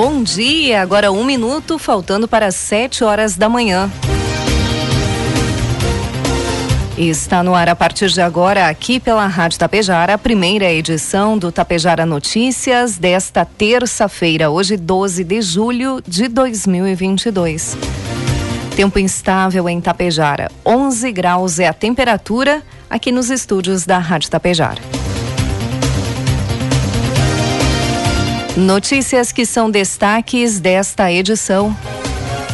Bom dia, agora um minuto, faltando para sete horas da manhã. Está no ar a partir de agora, aqui pela Rádio Tapejara, a primeira edição do Tapejara Notícias desta terça-feira, hoje 12 de julho de 2022. Tempo instável em Tapejara, 11 graus é a temperatura aqui nos estúdios da Rádio Tapejara. Notícias que são destaques desta edição.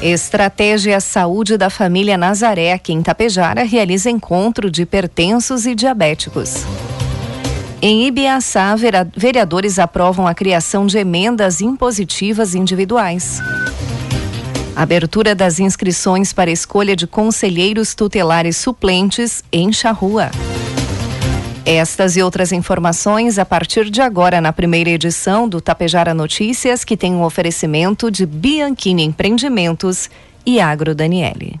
Estratégia Saúde da Família Nazaré, aqui em Tapejara, realiza encontro de hipertensos e diabéticos. Em Ibiaçá, vereadores aprovam a criação de emendas impositivas individuais. Abertura das inscrições para escolha de conselheiros tutelares suplentes em Charrua. Estas e outras informações a partir de agora na primeira edição do Tapejara Notícias, que tem um oferecimento de Bianchini Empreendimentos e Agro Daniele.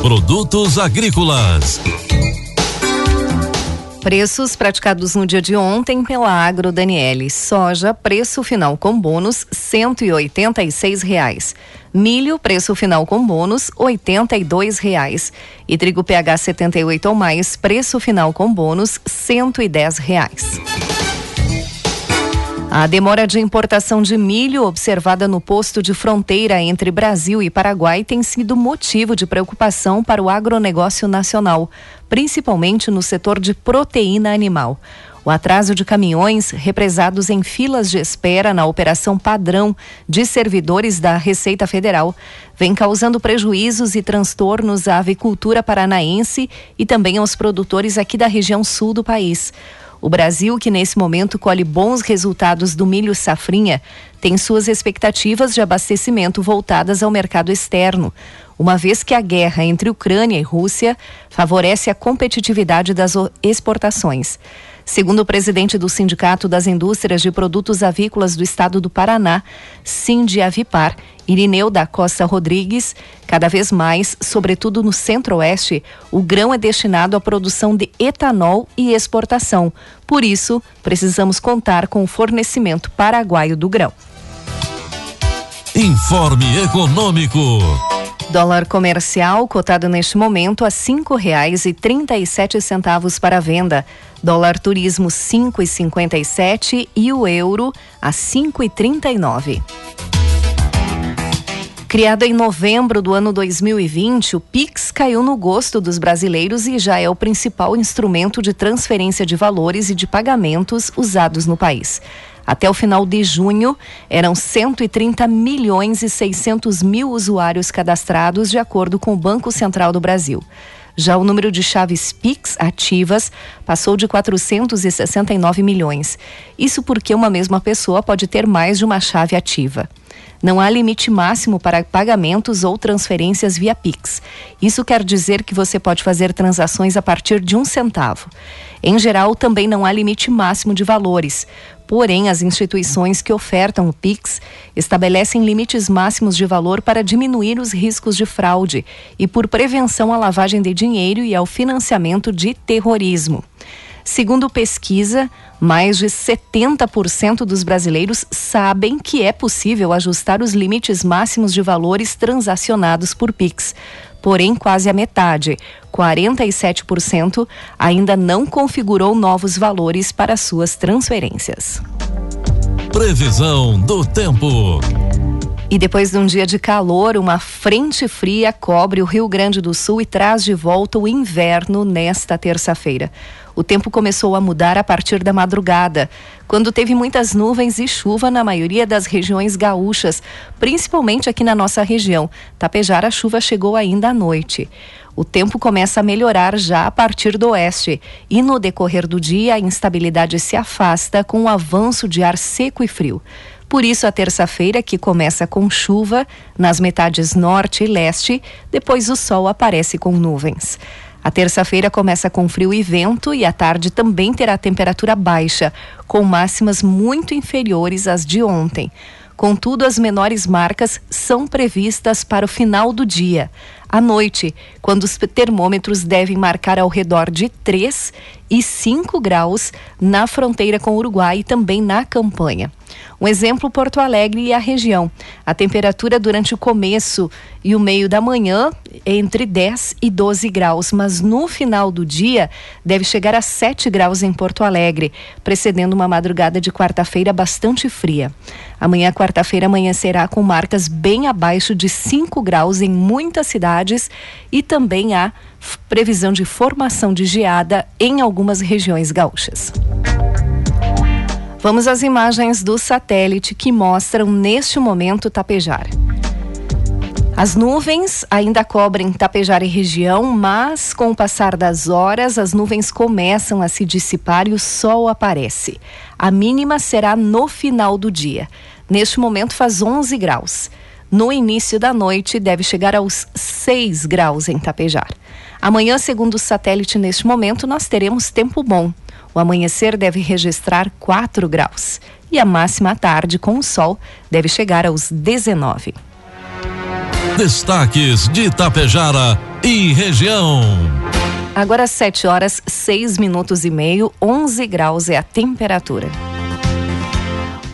Produtos agrícolas Preços praticados no dia de ontem pela Agro Daniele. Soja, preço final com bônus, seis reais. Milho, preço final com bônus, dois reais. E trigo PH 78 ou mais, preço final com bônus, dez reais. A demora de importação de milho observada no posto de fronteira entre Brasil e Paraguai tem sido motivo de preocupação para o agronegócio nacional, principalmente no setor de proteína animal. O atraso de caminhões represados em filas de espera na operação padrão de servidores da Receita Federal vem causando prejuízos e transtornos à avicultura paranaense e também aos produtores aqui da região sul do país. O Brasil, que nesse momento colhe bons resultados do milho safrinha, tem suas expectativas de abastecimento voltadas ao mercado externo, uma vez que a guerra entre Ucrânia e Rússia favorece a competitividade das exportações. Segundo o presidente do Sindicato das Indústrias de Produtos Avícolas do Estado do Paraná, Avipar, Irineu da Costa Rodrigues, cada vez mais, sobretudo no centro-oeste, o grão é destinado à produção de etanol e exportação. Por isso, precisamos contar com o fornecimento paraguaio do grão. Informe Econômico. Dólar comercial cotado neste momento a cinco reais e trinta e sete centavos para venda. Dólar turismo cinco e cinquenta e sete e o euro a cinco e trinta e nove. Criado em novembro do ano 2020, o Pix caiu no gosto dos brasileiros e já é o principal instrumento de transferência de valores e de pagamentos usados no país. Até o final de junho, eram 130 milhões e 600 mil usuários cadastrados, de acordo com o Banco Central do Brasil. Já o número de chaves Pix ativas passou de 469 milhões. Isso porque uma mesma pessoa pode ter mais de uma chave ativa. Não há limite máximo para pagamentos ou transferências via Pix. Isso quer dizer que você pode fazer transações a partir de um centavo. Em geral, também não há limite máximo de valores. Porém, as instituições que ofertam o Pix estabelecem limites máximos de valor para diminuir os riscos de fraude e por prevenção à lavagem de dinheiro e ao financiamento de terrorismo. Segundo pesquisa, mais de 70% dos brasileiros sabem que é possível ajustar os limites máximos de valores transacionados por Pix. Porém, quase a metade, 47%, ainda não configurou novos valores para suas transferências. Previsão do tempo. E depois de um dia de calor, uma frente fria cobre o Rio Grande do Sul e traz de volta o inverno nesta terça-feira. O tempo começou a mudar a partir da madrugada, quando teve muitas nuvens e chuva na maioria das regiões gaúchas, principalmente aqui na nossa região. Tapejar a chuva chegou ainda à noite. O tempo começa a melhorar já a partir do oeste e no decorrer do dia a instabilidade se afasta com o avanço de ar seco e frio. Por isso, a terça-feira, que começa com chuva nas metades norte e leste, depois o sol aparece com nuvens. A terça-feira começa com frio e vento e a tarde também terá temperatura baixa, com máximas muito inferiores às de ontem. Contudo, as menores marcas são previstas para o final do dia. À noite, quando os termômetros devem marcar ao redor de 3 e 5 graus na fronteira com o Uruguai e também na campanha. Um exemplo, Porto Alegre e a região. A temperatura durante o começo e o meio da manhã é entre 10 e 12 graus, mas no final do dia deve chegar a 7 graus em Porto Alegre, precedendo uma madrugada de quarta-feira bastante fria. Amanhã, quarta-feira, amanhecerá com marcas bem abaixo de 5 graus em muitas cidades e também há previsão de formação de geada em algumas regiões gaúchas. Vamos às imagens do satélite que mostram neste momento Tapejar. As nuvens ainda cobrem Tapejar e região, mas com o passar das horas, as nuvens começam a se dissipar e o sol aparece. A mínima será no final do dia. Neste momento faz 11 graus. No início da noite deve chegar aos 6 graus em Tapejar. Amanhã, segundo o satélite, neste momento, nós teremos tempo bom. O amanhecer deve registrar 4 graus e a máxima à tarde com o sol deve chegar aos 19. Destaques de Itapejara e região. Agora 7 horas 6 minutos e meio, 11 graus é a temperatura.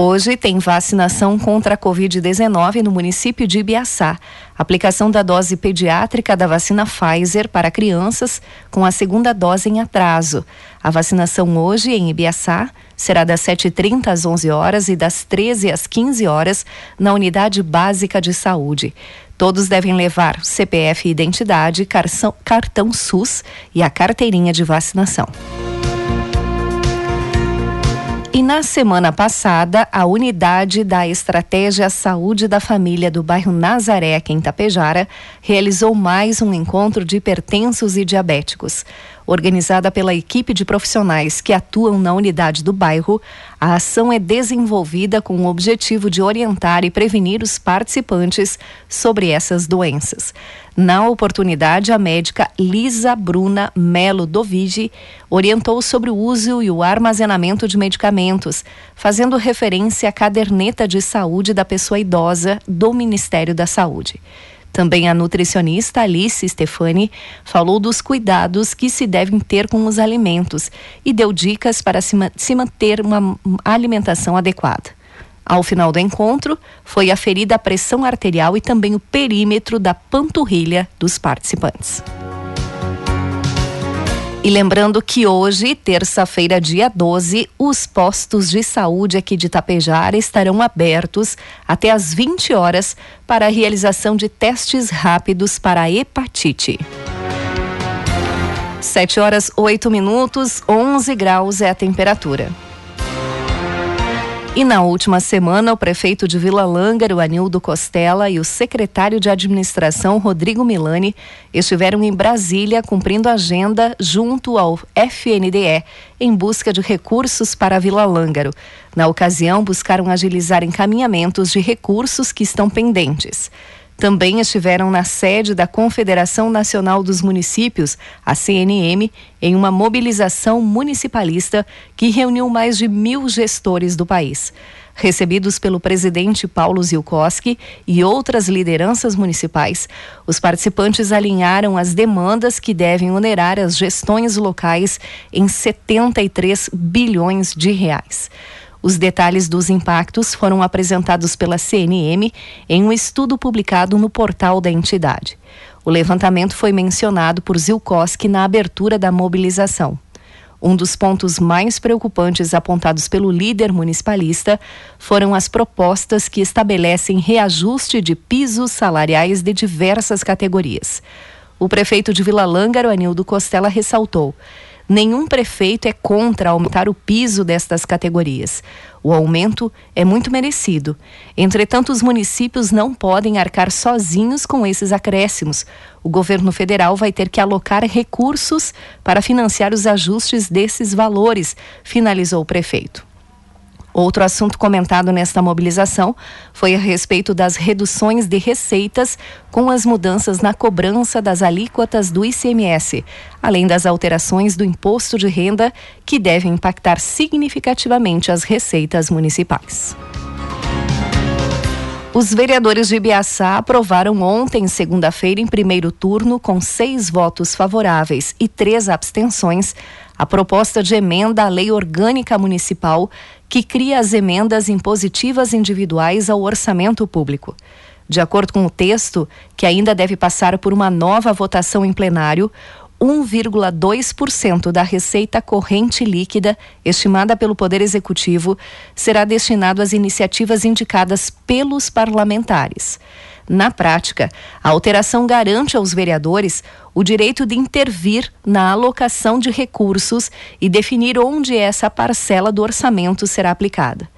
Hoje tem vacinação contra a Covid-19 no município de Ibiaçá. Aplicação da dose pediátrica da vacina Pfizer para crianças com a segunda dose em atraso. A vacinação hoje em Ibiaçá será das 7h30 às 11 horas e das 13 às 15 horas na Unidade Básica de Saúde. Todos devem levar CPF identidade, cartão, cartão SUS e a carteirinha de vacinação. E na semana passada, a unidade da Estratégia Saúde da Família do bairro Nazaré, aqui em Tapejara, realizou mais um encontro de hipertensos e diabéticos. Organizada pela equipe de profissionais que atuam na unidade do bairro, a ação é desenvolvida com o objetivo de orientar e prevenir os participantes sobre essas doenças. Na oportunidade, a médica Lisa Bruna Melo Dovigi orientou sobre o uso e o armazenamento de medicamentos, fazendo referência à caderneta de saúde da pessoa idosa do Ministério da Saúde. Também a nutricionista Alice Stefani falou dos cuidados que se devem ter com os alimentos e deu dicas para se, se manter uma alimentação adequada. Ao final do encontro, foi aferida a pressão arterial e também o perímetro da panturrilha dos participantes. E lembrando que hoje, terça-feira, dia 12, os postos de saúde aqui de Tapejara estarão abertos até às 20 horas para a realização de testes rápidos para a hepatite. 7 horas 8 minutos, 11 graus é a temperatura. E na última semana, o prefeito de Vila Lângaro, Anildo Costela, e o secretário de administração, Rodrigo Milani, estiveram em Brasília cumprindo agenda junto ao FNDE em busca de recursos para Vila Lângaro. Na ocasião, buscaram agilizar encaminhamentos de recursos que estão pendentes. Também estiveram na sede da Confederação Nacional dos Municípios, a CNM, em uma mobilização municipalista que reuniu mais de mil gestores do país. Recebidos pelo presidente Paulo Zilkowski e outras lideranças municipais, os participantes alinharam as demandas que devem onerar as gestões locais em 73 bilhões de reais. Os detalhes dos impactos foram apresentados pela CNM em um estudo publicado no portal da entidade. O levantamento foi mencionado por Zilkowski na abertura da mobilização. Um dos pontos mais preocupantes apontados pelo líder municipalista foram as propostas que estabelecem reajuste de pisos salariais de diversas categorias. O prefeito de Vila Lângaro, Anildo Costela, ressaltou Nenhum prefeito é contra aumentar o piso destas categorias. O aumento é muito merecido. Entretanto, os municípios não podem arcar sozinhos com esses acréscimos. O governo federal vai ter que alocar recursos para financiar os ajustes desses valores, finalizou o prefeito. Outro assunto comentado nesta mobilização foi a respeito das reduções de receitas com as mudanças na cobrança das alíquotas do ICMS, além das alterações do imposto de renda que devem impactar significativamente as receitas municipais. Os vereadores de Ibiaçá aprovaram ontem, segunda-feira, em primeiro turno, com seis votos favoráveis e três abstenções, a proposta de emenda à Lei Orgânica Municipal que cria as emendas impositivas individuais ao orçamento público. De acordo com o texto, que ainda deve passar por uma nova votação em plenário, 1,2% da receita corrente líquida estimada pelo Poder Executivo será destinado às iniciativas indicadas pelos parlamentares. Na prática, a alteração garante aos vereadores o direito de intervir na alocação de recursos e definir onde essa parcela do orçamento será aplicada.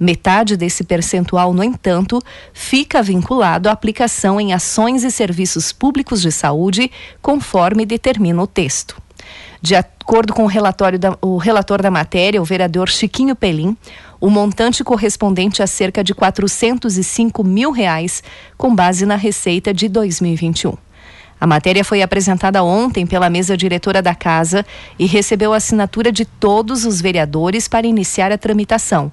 Metade desse percentual, no entanto, fica vinculado à aplicação em ações e serviços públicos de saúde, conforme determina o texto. De acordo com o, relatório da, o relator da matéria, o vereador Chiquinho Pelim, o montante correspondente a cerca de 405 mil reais, com base na receita de 2021. A matéria foi apresentada ontem pela mesa diretora da Casa e recebeu a assinatura de todos os vereadores para iniciar a tramitação.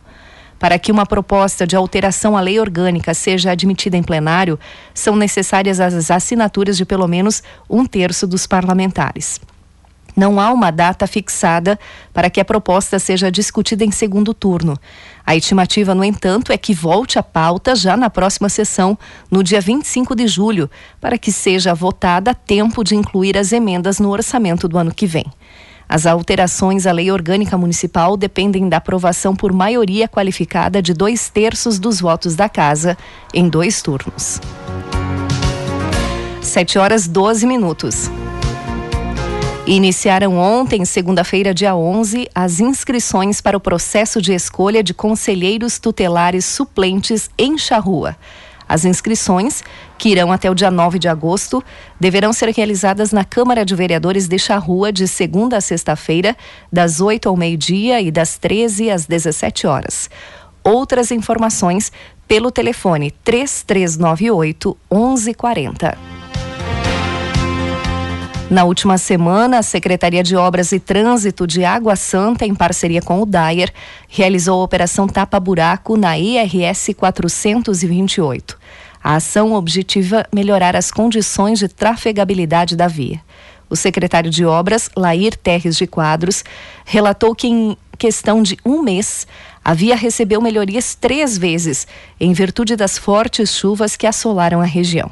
Para que uma proposta de alteração à lei orgânica seja admitida em plenário, são necessárias as assinaturas de pelo menos um terço dos parlamentares. Não há uma data fixada para que a proposta seja discutida em segundo turno. A estimativa, no entanto, é que volte à pauta já na próxima sessão, no dia 25 de julho, para que seja votada a tempo de incluir as emendas no orçamento do ano que vem. As alterações à lei orgânica municipal dependem da aprovação por maioria qualificada de dois terços dos votos da Casa, em dois turnos. 7 horas 12 minutos. Iniciaram ontem, segunda-feira, dia 11, as inscrições para o processo de escolha de conselheiros tutelares suplentes em Charrua. As inscrições, que irão até o dia 9 de agosto, deverão ser realizadas na Câmara de Vereadores de Charrua de segunda a sexta-feira, das 8 ao meio-dia e das 13 às 17 horas. Outras informações pelo telefone 3398 1140. Na última semana, a Secretaria de Obras e Trânsito de Água Santa, em parceria com o Dyer, realizou a Operação Tapa Buraco na IRS 428. A ação objetiva melhorar as condições de trafegabilidade da via. O secretário de Obras, Lair Terres de Quadros, relatou que em questão de um mês, a via recebeu melhorias três vezes, em virtude das fortes chuvas que assolaram a região.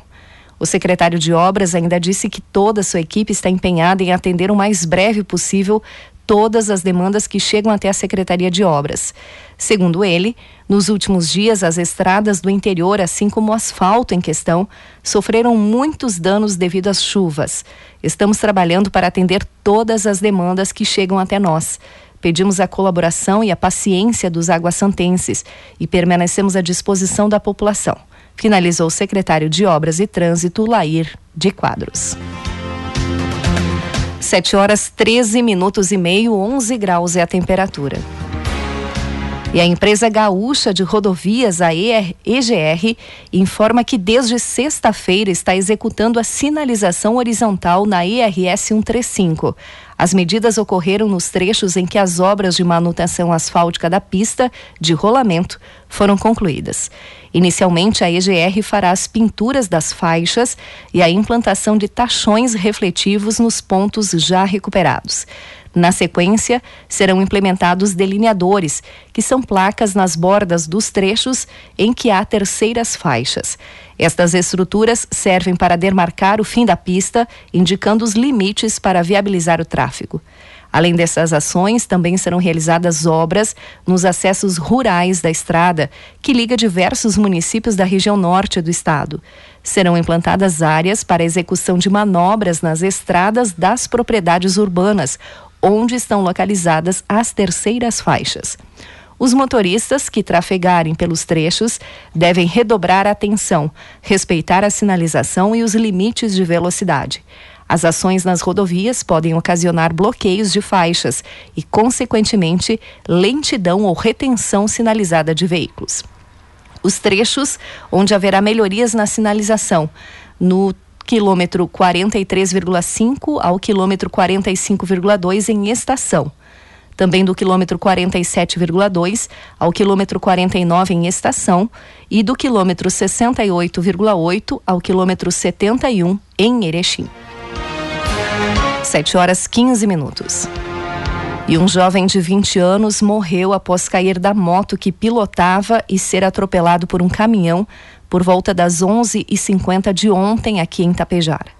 O secretário de Obras ainda disse que toda a sua equipe está empenhada em atender o mais breve possível todas as demandas que chegam até a Secretaria de Obras. Segundo ele, nos últimos dias, as estradas do interior, assim como o asfalto em questão, sofreram muitos danos devido às chuvas. Estamos trabalhando para atender todas as demandas que chegam até nós. Pedimos a colaboração e a paciência dos aguassantenses e permanecemos à disposição da população finalizou o secretário de Obras e Trânsito, Lair de Quadros. 7 horas 13 minutos e meio, 11 graus é a temperatura. E a empresa gaúcha de rodovias, a EGR, informa que desde sexta-feira está executando a sinalização horizontal na ERS 135. As medidas ocorreram nos trechos em que as obras de manutenção asfáltica da pista de rolamento foram concluídas. Inicialmente, a EGR fará as pinturas das faixas e a implantação de tachões refletivos nos pontos já recuperados. Na sequência, serão implementados delineadores, que são placas nas bordas dos trechos em que há terceiras faixas. Estas estruturas servem para demarcar o fim da pista, indicando os limites para viabilizar o tráfego. Além dessas ações, também serão realizadas obras nos acessos rurais da estrada, que liga diversos municípios da região norte do estado. Serão implantadas áreas para execução de manobras nas estradas das propriedades urbanas, onde estão localizadas as terceiras faixas. Os motoristas que trafegarem pelos trechos devem redobrar a atenção, respeitar a sinalização e os limites de velocidade. As ações nas rodovias podem ocasionar bloqueios de faixas e, consequentemente, lentidão ou retenção sinalizada de veículos. Os trechos onde haverá melhorias na sinalização, no quilômetro 43,5 ao quilômetro 45,2 em estação. Também do quilômetro 47,2 ao quilômetro 49 em estação e do quilômetro 68,8 ao quilômetro 71 em Erechim. 7 horas 15 minutos. E um jovem de 20 anos morreu após cair da moto que pilotava e ser atropelado por um caminhão por volta das 11h50 de ontem aqui em Tapejara.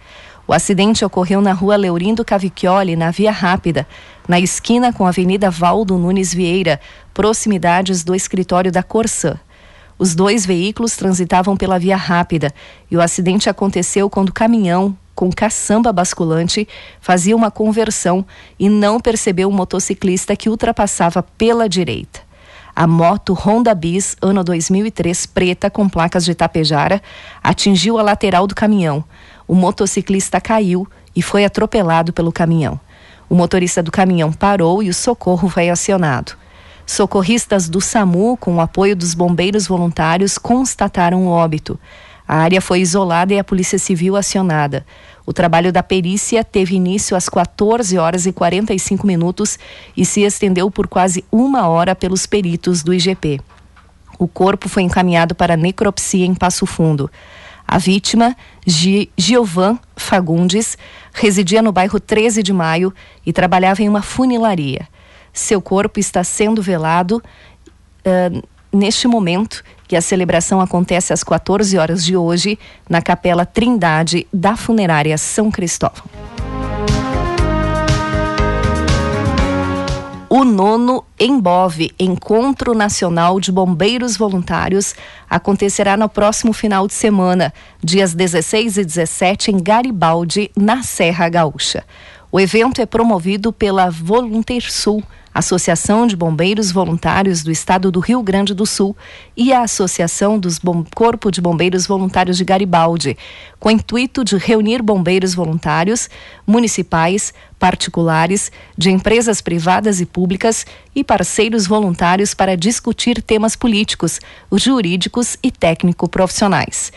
O acidente ocorreu na rua Leurindo Cavicchioli, na Via Rápida, na esquina com a Avenida Valdo Nunes Vieira, proximidades do escritório da Corsã. Os dois veículos transitavam pela Via Rápida e o acidente aconteceu quando o caminhão, com caçamba basculante, fazia uma conversão e não percebeu o motociclista que ultrapassava pela direita. A moto Honda Bis, ano 2003, preta, com placas de Tapejara, atingiu a lateral do caminhão. O motociclista caiu e foi atropelado pelo caminhão. O motorista do caminhão parou e o socorro foi acionado. Socorristas do SAMU, com o apoio dos bombeiros voluntários, constataram o óbito. A área foi isolada e a Polícia Civil acionada. O trabalho da perícia teve início às 14 horas e 45 minutos e se estendeu por quase uma hora pelos peritos do IGP. O corpo foi encaminhado para necropsia em Passo Fundo. A vítima, Giovan Fagundes, residia no bairro 13 de Maio e trabalhava em uma funilaria. Seu corpo está sendo velado uh, neste momento que a celebração acontece às 14 horas de hoje na Capela Trindade da Funerária São Cristóvão. O nono Embove, Encontro Nacional de Bombeiros Voluntários, acontecerá no próximo final de semana, dias 16 e 17, em Garibaldi, na Serra Gaúcha. O evento é promovido pela Volunteer-Sul, Associação de Bombeiros Voluntários do Estado do Rio Grande do Sul e a Associação dos Bom Corpo de Bombeiros Voluntários de Garibaldi, com o intuito de reunir bombeiros voluntários, municipais, particulares, de empresas privadas e públicas e parceiros voluntários para discutir temas políticos, jurídicos e técnico-profissionais.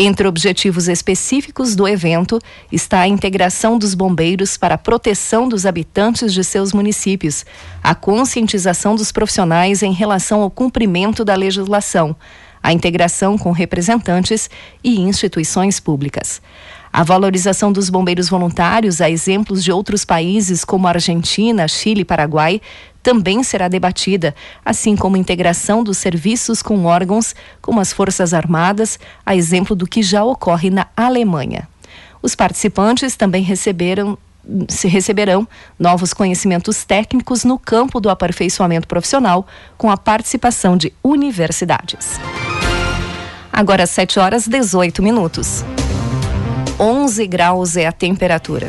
Entre objetivos específicos do evento está a integração dos bombeiros para a proteção dos habitantes de seus municípios, a conscientização dos profissionais em relação ao cumprimento da legislação, a integração com representantes e instituições públicas. A valorização dos bombeiros voluntários, a exemplos de outros países como Argentina, Chile e Paraguai, também será debatida, assim como a integração dos serviços com órgãos como as Forças Armadas, a exemplo do que já ocorre na Alemanha. Os participantes também receberam se receberão novos conhecimentos técnicos no campo do aperfeiçoamento profissional, com a participação de universidades. Agora 7 horas 18 minutos. 11 graus é a temperatura.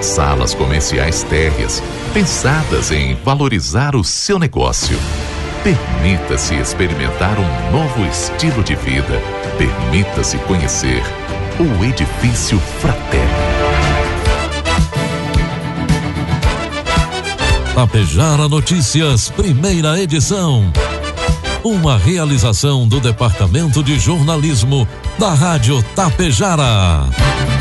Salas comerciais térreas, pensadas em valorizar o seu negócio. Permita-se experimentar um novo estilo de vida. Permita-se conhecer o Edifício Fraterno. Tapejara Notícias, primeira edição. Uma realização do Departamento de Jornalismo da Rádio Tapejara.